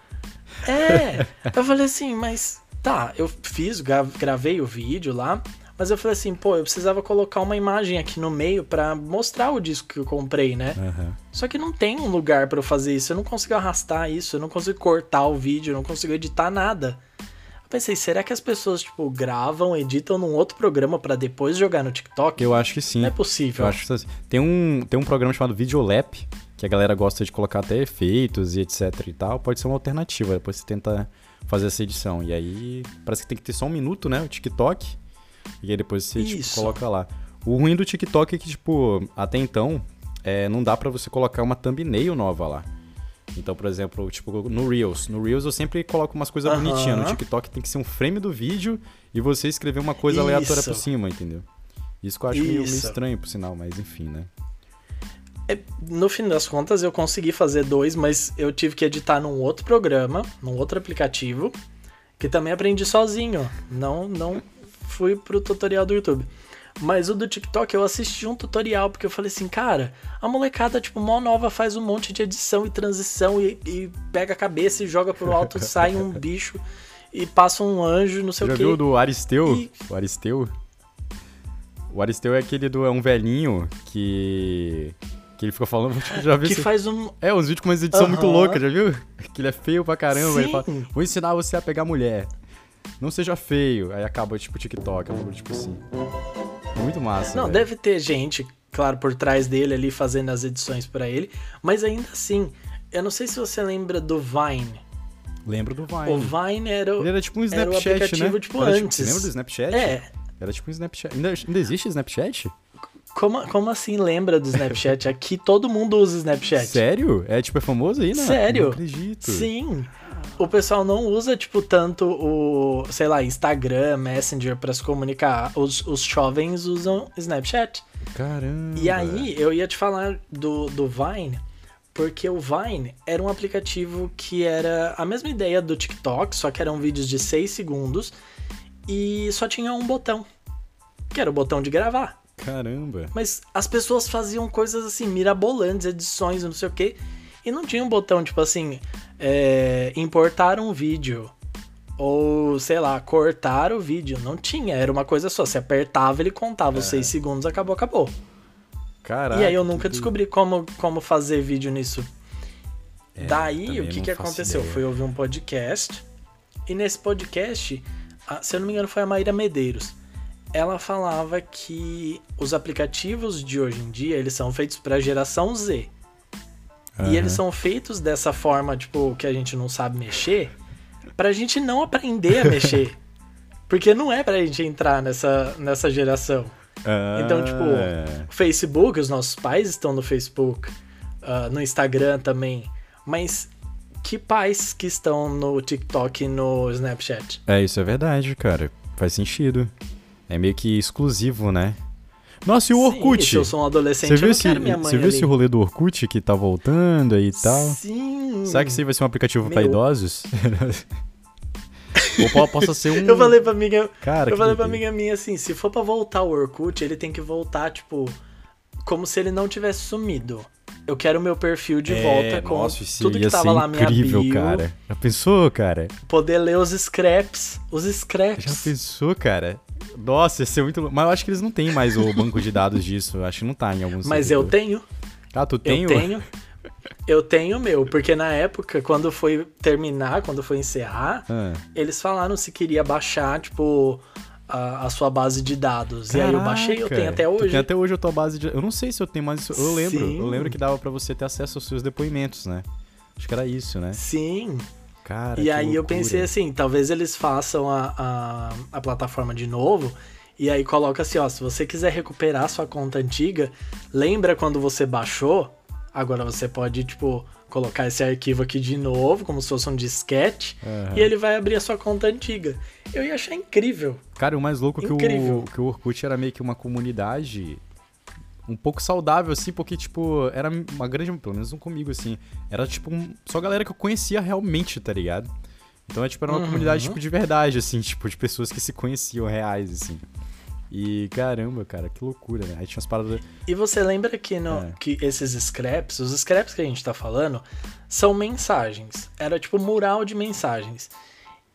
É, eu falei assim, mas tá, eu fiz, gra- gravei o vídeo lá, mas eu falei assim, pô, eu precisava colocar uma imagem aqui no meio pra mostrar o disco que eu comprei, né? Aham. Só que não tem um lugar pra eu fazer isso, eu não consigo arrastar isso, eu não consigo cortar o vídeo, eu não consigo editar nada. Eu pensei, será que as pessoas, tipo, gravam, editam num outro programa pra depois jogar no TikTok? Eu acho que sim. Não é possível. Eu acho que tem um, tem um programa chamado Videolap, que a galera gosta de colocar até efeitos e etc e tal. Pode ser uma alternativa, depois você tenta fazer essa edição. E aí, parece que tem que ter só um minuto, né? O TikTok. E aí depois você tipo, coloca lá. O ruim do TikTok é que, tipo, até então, é, não dá pra você colocar uma thumbnail nova lá. Então, por exemplo, tipo, no Reels. No Reels eu sempre coloco umas coisas bonitinhas. No TikTok tem que ser um frame do vídeo e você escrever uma coisa aleatória Isso. por cima, entendeu? Isso que eu acho meio, meio estranho, por sinal, mas enfim, né? É, no fim das contas, eu consegui fazer dois, mas eu tive que editar num outro programa, num outro aplicativo, que também aprendi sozinho. Não, não fui pro tutorial do YouTube. Mas o do TikTok eu assisti um tutorial, porque eu falei assim, cara, a molecada, tipo, mó nova faz um monte de edição e transição e, e pega a cabeça e joga pro alto, sai um bicho e passa um anjo, não sei Já o quê. viu o do Aristeu? E- O Aristeu? O Aristeu é aquele do. É um velhinho que. Que ele fica falando. Já viu Que esse- faz um. É, uns vídeos com umas edição muito Aham. louca, já viu? Que ele é feio pra caramba. Ele Sim. fala, vou ensinar você a pegar mulher. Não seja feio. Aí acaba, tipo, TikTok, algo tipo assim. Muito massa. Não, velho. deve ter gente, claro, por trás dele ali fazendo as edições pra ele, mas ainda assim, eu não sei se você lembra do Vine. Lembro do Vine. O Vine era o, Ele era tipo um era o Snapchat, aplicativo, né? tipo, Era antes. lembra do Snapchat? É, Era tipo um Snapchat. Ainda, ainda existe Snapchat? como, como assim lembra do Snapchat? Aqui todo mundo usa Snapchat. Sério? É tipo, é famoso aí, né? Sério? Não acredito. Sim. O pessoal não usa, tipo, tanto o, sei lá, Instagram, Messenger pra se comunicar. Os, os jovens usam Snapchat. Caramba. E aí, eu ia te falar do, do Vine, porque o Vine era um aplicativo que era a mesma ideia do TikTok, só que eram vídeos de 6 segundos e só tinha um botão. que era o botão de gravar. Caramba. Mas as pessoas faziam coisas assim, mirabolantes, edições, não sei o quê. E não tinha um botão, tipo assim, é, importar um vídeo. Ou, sei lá, cortar o vídeo. Não tinha, era uma coisa só. Você apertava, ele contava os seis segundos, acabou, acabou. Caraca. E aí eu nunca descobri como, como fazer vídeo nisso. É, Daí, o que, que aconteceu? ideia. Foi ouvir um podcast. E nesse podcast, a- se eu não me engano, foi a Maíra Medeiros. Ela falava que os aplicativos de hoje em dia, eles são feitos para a geração Z. E eles são feitos dessa forma, tipo, que a gente não sabe mexer, pra gente não aprender a mexer. Porque não é pra gente entrar nessa, nessa geração. Então, tipo, Ah, o Facebook, os nossos pais estão no Facebook, ah, no Instagram também. Mas que pais que estão no TikTok e no Snapchat? É, isso é verdade, cara. Faz sentido. É meio que exclusivo, né? Nossa, e o Sim, Orkut? se eu sou um adolescente, Você eu viu, esse, quero minha mãe você viu ali. esse rolê do Orkut que tá voltando aí e tal? Sim. Será que isso aí vai ser um aplicativo pra Meu. idosos? Ou po- possa ser um. Eu falei pra amiga, Cara, eu falei pra amiga minha assim, se for pra voltar o Orkut, ele tem que voltar, tipo, como se ele não tivesse sumido. Eu quero o meu perfil de É, volta com nossa, tudo que tava lá, minha incrível, bio, cara. Já pensou, cara? poder ler os scraps, os Já scraps. pensou, cara? Nossa, ia ser muito louco. Mas eu acho que eles não têm mais o banco de dados disso. Eu acho que não tá em alguns Mas eu tenho, Ah, tu tem eu tenho. Eu tenho o meu, porque na época, quando foi terminar, quando foi encerrar, Ah. eles falaram se queria baixar, tipo, a, a sua base de dados. E aí eu baixei, eu Caraca, tenho até hoje. Tem até hoje a tua base de. Eu não sei se eu tenho mais. isso. Eu lembro. Sim. Eu lembro que dava pra você ter acesso aos seus depoimentos, né? Acho que era isso, né? Sim. Cara. E aí eu loucura. pensei assim, talvez eles façam a, a, a plataforma de novo. E aí coloca assim, ó, se você quiser recuperar sua conta antiga, lembra quando você baixou? Agora você pode, tipo, colocar esse arquivo aqui de novo, como se fosse um disquete, Aham. e ele vai abrir a sua conta antiga. Eu ia achar incrível. Cara, o mais louco é que Incrível. o, que o Orkut era meio que uma comunidade um pouco saudável, assim, porque, tipo, era uma grande, pelo menos um comigo, assim, era, tipo, um- só galera que eu conhecia realmente, tá ligado? Então, é, tipo, era uma Uhum. comunidade, tipo, de verdade, assim, tipo, de pessoas que se conheciam reais, assim. E, caramba, cara, que loucura, né? Aí tinha as paradas... E você lembra que, no, É. que esses scraps, os scraps que a gente tá falando, são mensagens. Era tipo mural de mensagens.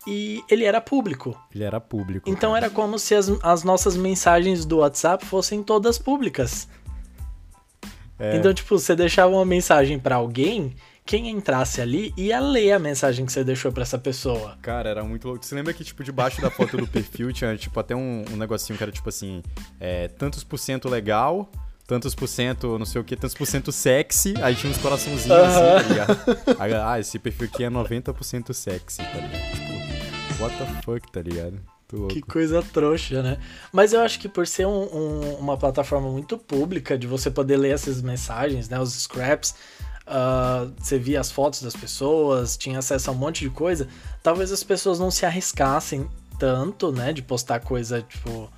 E ele era público. Ele era público. Então cara. era como se as, as nossas mensagens do WhatsApp fossem todas públicas. É. Então, tipo, você deixava uma mensagem pra alguém, quem entrasse ali ia ler a mensagem que você deixou pra essa pessoa. Cara, era muito louco. Você lembra que, tipo, debaixo da foto do perfil tinha, tipo, até um, um negocinho que era, tipo assim, é, tantos por cento legal, tantos por cento não sei o que, tantos por cento sexy, aí tinha uns coraçãozinhos assim, tá ligado? Aí, ah, esse perfil aqui é 90% sexy, tá ligado? Tipo, what the fuck, tá ligado? Que coisa trouxa, né? Mas eu acho que por ser um- um- uma plataforma muito pública, de você poder ler essas mensagens, né? Os scraps, ah, você via as fotos das pessoas, tinha acesso a um monte de coisa, talvez as pessoas não se arriscassem tanto, né? De postar coisa, tipo,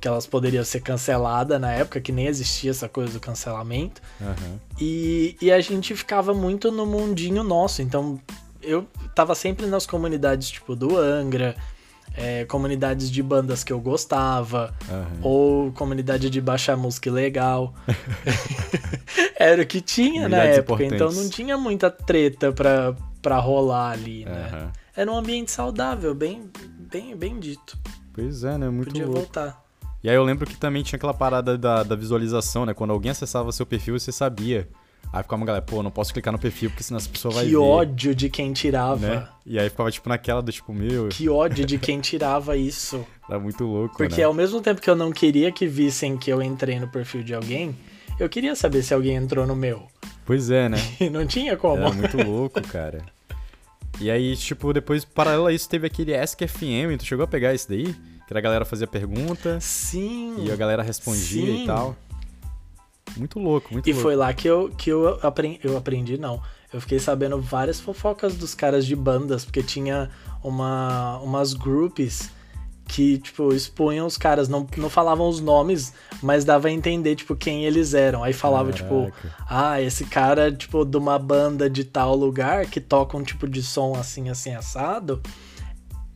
que elas poderiam ser canceladas na época, que nem existia essa coisa do cancelamento. Aham. E, e a gente ficava muito no mundinho nosso. Então, eu tava sempre nas comunidades, tipo, do Angra, é, comunidades de bandas que eu gostava, Aham. ou comunidade de baixar música legal. Era o que tinha na época, então não tinha muita treta pra, pra rolar ali, né? Aham. Era um ambiente saudável, bem, bem, bem dito. Pois é, né? Muito Podia louco. voltar. E aí eu lembro que também tinha aquela parada da, da visualização, né? Quando alguém acessava seu perfil, você sabia. Aí ficava uma galera, pô, não posso clicar no perfil porque senão essa pessoa vai Que ver. ódio de quem tirava. né? E aí ficava, tipo, naquela do tipo, meu, Que ódio de quem tirava isso. era muito louco, Porque né? ao mesmo tempo que eu não queria que vissem que eu entrei no perfil de alguém, eu queria saber se alguém entrou no meu. Pois é, né? E não tinha como. Era muito louco, cara. E aí, tipo, depois, paralelo a isso, teve aquele AskFM, tu chegou a pegar esse daí? Que a galera fazia pergunta Sim. e a galera respondia Sim. e tal. Muito louco, muito E louco. foi lá que eu, que eu aprendi. Eu aprendi, não. Eu fiquei sabendo várias fofocas dos caras de bandas, porque tinha uma, umas groups que, tipo, expunham os caras, não, não falavam os nomes, mas dava a entender, tipo, quem eles eram. Aí falava, tipo, Caraca. ah, esse cara, tipo, de uma banda de tal lugar que toca um tipo de som assim, assim, assado.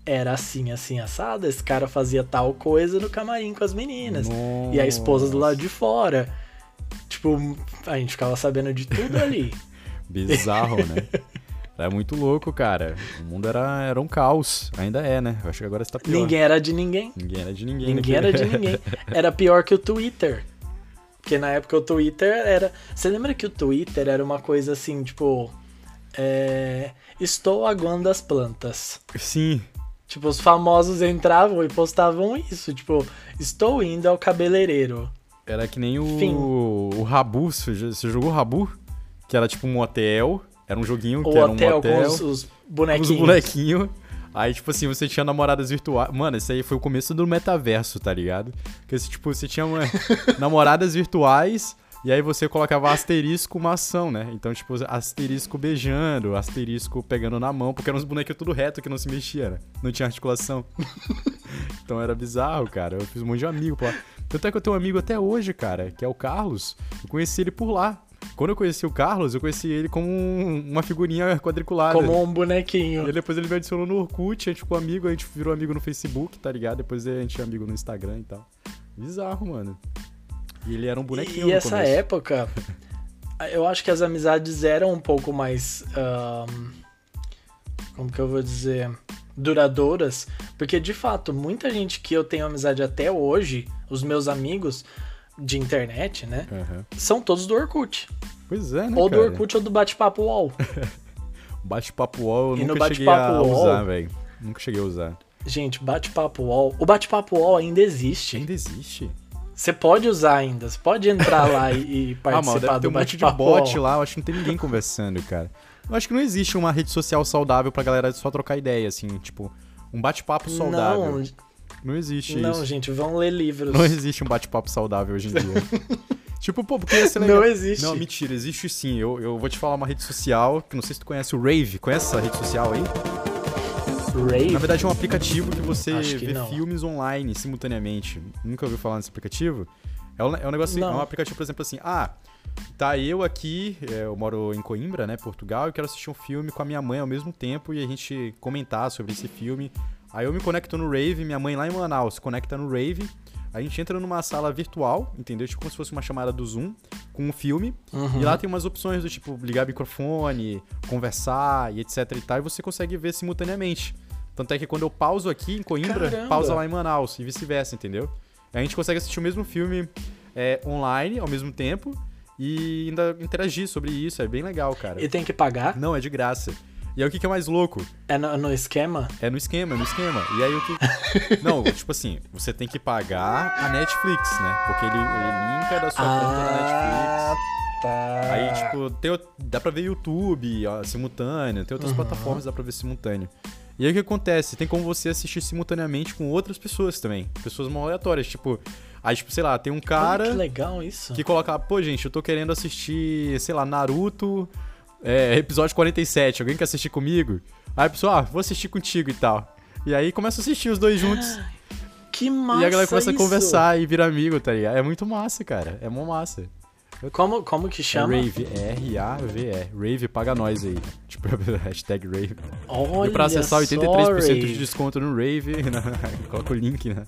era assim, assim, assado. Esse cara fazia tal coisa no camarim com as meninas. Nossa. E a esposa do lado de fora. Tipo, a gente ficava sabendo de tudo ali. Bizarro, né? Era muito louco, cara. O mundo era, era um caos. Ainda é, né? Eu acho que agora está pior. Ninguém era de ninguém. Ninguém era de ninguém. Ninguém era de ninguém. Era pior que o Twitter. Porque na época o Twitter era. Você lembra que o Twitter era uma coisa assim, tipo. É... Estou aguando as plantas. Sim. Tipo, os famosos entravam e postavam isso. Tipo, estou indo ao cabeleireiro. Era que nem o, Fim. o Rabu. Você jogou Rabu? Que era tipo um hotel. Era um joguinho que o era um hotel. com os, os bonequinhos. Os bonequinhos. Aí, tipo assim, você tinha namoradas virtuais. Mano, esse aí foi o começo do metaverso, tá ligado? Porque, tipo, você tinha uma... namoradas virtuais e aí você colocava asterisco uma ação, né? Então, tipo, asterisco beijando, asterisco pegando na mão, porque eram uns bonequinhos tudo reto que não se mexia, né? Não tinha articulação. então era bizarro, cara. Eu fiz um monte de amigo lá. Tanto é que eu tenho um amigo até hoje, cara, que é o Carlos. Eu conheci ele por lá. Quando eu conheci o Carlos, eu conheci ele como um, uma figurinha quadriculada. Como um bonequinho. E depois ele me adicionou no Orkut, a gente ficou amigo, a gente virou amigo no Facebook, tá ligado? Depois a gente é amigo no Instagram e tal. Bizarro, mano. E ele era um bonequinho E essa começo. época, eu acho que as amizades eram um pouco mais. Um, como que eu vou dizer? Duradouras. Porque, de fato, muita gente que eu tenho amizade até hoje, os meus amigos de internet, né? Uhum. São todos do Orkut. Pois é, né? Ou cara? do Orkut ou do Bate-Papo UOL. bate-papo UOL eu e nunca cheguei a usar, velho. Nunca cheguei a usar. Gente, bate-papo UOL. O bate-papo UOL ainda existe. Ainda existe? Você pode usar ainda, você pode entrar lá e, e participar ah, do bate-papo. Um monte de bot lá, eu acho que não tem ninguém conversando, cara. Eu acho que não existe uma rede social saudável pra galera só trocar ideia, assim, tipo, um bate-papo saudável. Não, não existe não, isso. Não, gente, vão ler livros. Não existe um bate-papo saudável hoje em dia. tipo, pô, porque ia ser legal. Não existe. Não, mentira, existe sim. Eu, eu vou te falar uma rede social, que não sei se tu conhece o Rave. Conhece essa rede social aí? Rave? Na verdade é um aplicativo que você que vê não. filmes online simultaneamente. Nunca ouviu falar nesse aplicativo? É um, é um negócio assim, é um aplicativo, por exemplo, assim, ah, tá eu aqui, é, eu moro em Coimbra, né, Portugal, e quero assistir um filme com a minha mãe ao mesmo tempo e a gente comentar sobre esse filme. Aí eu me conecto no Rave, minha mãe lá em Manaus se conecta no Rave, a gente entra numa sala virtual, entendeu? Tipo como se fosse uma chamada do Zoom com um filme. Uhum. E lá tem umas opções do tipo ligar microfone, conversar e etc e tal, e você consegue ver simultaneamente. Tanto é que quando eu pauso aqui em Coimbra, Caramba. pausa lá em Manaus e vice-versa, entendeu? A gente consegue assistir o mesmo filme é, online ao mesmo tempo e ainda interagir sobre isso. É bem legal, cara. E tem que pagar? Não, é de graça. E aí o que, que é mais louco? É no, no, esquema? É no esquema, é no esquema. E aí o que. Não, tipo assim, você tem que pagar a Netflix, né? Porque ele, ele linka da sua ah, conta na Netflix. Tá. Aí, tipo, tem, dá pra ver YouTube ó, simultâneo, tem outras uhum. plataformas dá pra ver simultâneo. E aí o que acontece? Tem como você assistir simultaneamente com outras pessoas também. Pessoas mal aleatórias. Tipo, aí, tipo, sei lá, tem um cara. Olha que legal isso. Que coloca, pô, gente, eu tô querendo assistir, sei lá, Naruto, é, episódio 47. Alguém quer assistir comigo? Aí a pessoa, ah, vou assistir contigo e tal. E aí começa a assistir os dois juntos. Que massa! E a galera começa isso. a conversar e vira amigo, tá ligado? É muito massa, cara. É mó massa. Como, como que chama? Rave, R-A-V-E. Rave, paga nós aí. Tipo, hashtag Rave. Olha e pra acessar 83% de desconto no Rave, coloca o link, né?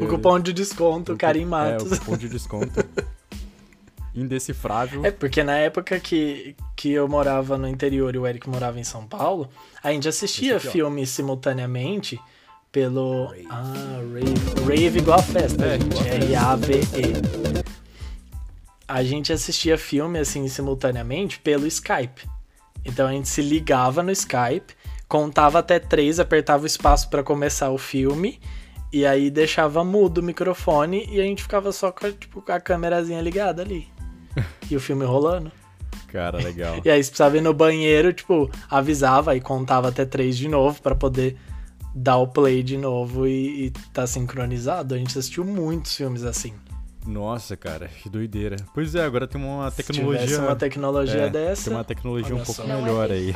o cupom de desconto, Karim Matos. É, o cupom de desconto. Indecifrável. É, porque na época que, que eu morava no interior e o Eric morava em São Paulo, a gente assistia filmes simultaneamente pelo. Rave. Ah, Rave. Rave igual a festa, é, gente. R-A-V-E. A gente assistia filme assim simultaneamente pelo Skype. Então a gente se ligava no Skype, contava até três, apertava o espaço para começar o filme. E aí deixava mudo o microfone e a gente ficava só com, tipo, com a câmerazinha ligada ali. e o filme rolando. Cara, legal. e aí, se precisava ir no banheiro, tipo, avisava e contava até três de novo para poder dar o play de novo e, e tá sincronizado. A gente assistiu muitos filmes assim. Nossa, cara, que doideira. Pois é, agora tem uma tecnologia. Se uma tecnologia é, dessa. Tem uma tecnologia um pouco melhor é aí.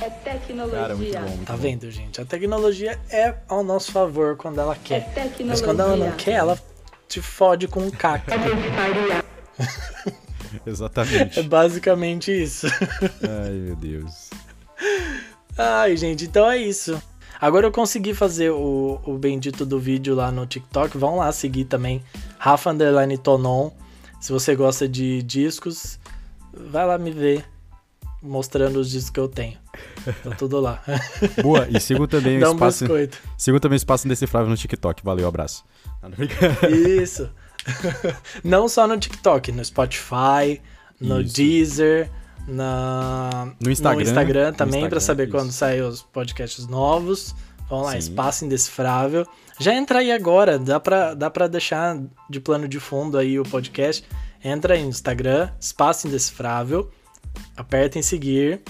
É tecnologia. Cara, muito bom, muito tá bom. vendo, gente? A tecnologia é ao nosso favor quando ela quer. É tecnologia. Mas quando ela não quer, ela te fode com um caca. Exatamente. É basicamente isso. Ai, meu Deus. Ai, gente, então é isso. Agora eu consegui fazer o, o bendito do vídeo lá no TikTok. Vão lá seguir também. Rafa Underline Tonon. Se você gosta de discos, vai lá me ver mostrando os discos que eu tenho. Tá tudo lá. Boa, e sigo também Dá um espaço. biscoito. sigo também o espaço indecifrável no TikTok. Valeu, abraço. Isso. Não só no TikTok, no Spotify, no Isso. Deezer, na, No Instagram. Instagram No também, Instagram, pra saber isso. quando saem os podcasts novos. Vamos lá, Sim. Espaço Indecifrável. Já entra aí agora, dá pra, dá pra deixar de plano de fundo aí o podcast. Entra aí no Instagram, Espaço Indecifrável. Aperta em seguir.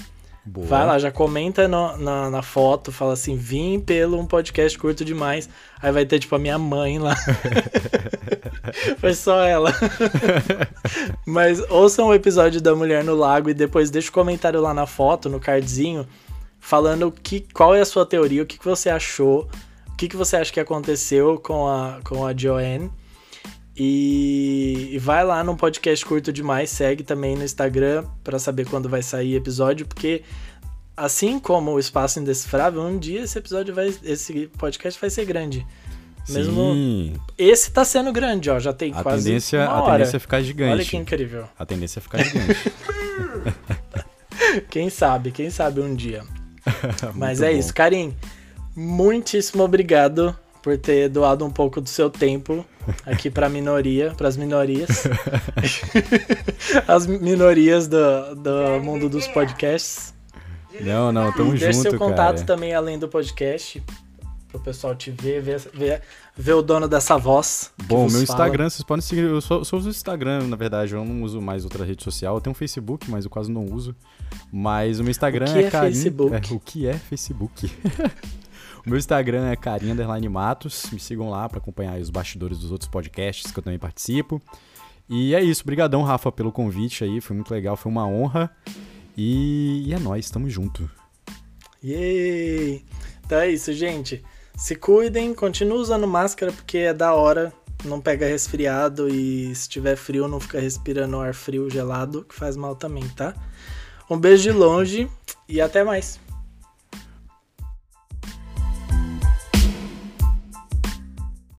Boa. Vai lá, já comenta no- na, na foto, fala assim, vim pelo um podcast curto demais. Aí vai ter, tipo, a minha mãe lá. Foi só ela. Mas ouçam o episódio da Mulher no Lago e depois deixa o comentário lá na foto, no cardzinho, falando que, qual é a sua teoria, o que, que você achou, o que, que você acha que aconteceu com a, com a Joanne. E, e vai lá no podcast curto demais, segue também no Instagram pra saber quando vai sair episódio, porque assim como o Espaço Indecifrável, um dia esse episódio vai. Esse podcast vai ser grande. Mesmo. Sim. Esse tá sendo grande, ó. Já tem A quase. tendência, a tendência é ficar gigante. Olha que incrível. A tendência é ficar gigante. Quem sabe, quem sabe um dia. Mas é bom. isso, Karim. Muitíssimo obrigado por ter doado um pouco do seu tempo aqui pra minoria, pras minorias. As minorias do, do mundo dos podcasts. Não, não, tamo e deixa junto, seu contato cara. também além do podcast. Pro pessoal te ver, ver, ver, ver o dono dessa voz. Bom, meu fala. Instagram, vocês podem seguir. Eu só, só uso o Instagram, na verdade. Eu não uso mais outra rede social. Eu tenho um Facebook, mas eu quase não uso. Mas o meu Instagram O que é Carim- Facebook? É, o que é Facebook? meu Instagram é Carinha. Me sigam lá pra acompanhar os bastidores dos outros podcasts que eu também participo. E é isso. Obrigadão, Rafa, pelo convite aí. Foi muito legal, foi uma honra. E, e é nóis, tamo junto. Yay! Então é isso, gente. Se cuidem, continue usando máscara porque é da hora. Não pega resfriado e se tiver frio, não fica respirando ar frio gelado, que faz mal também, tá? Um beijo de longe e até mais.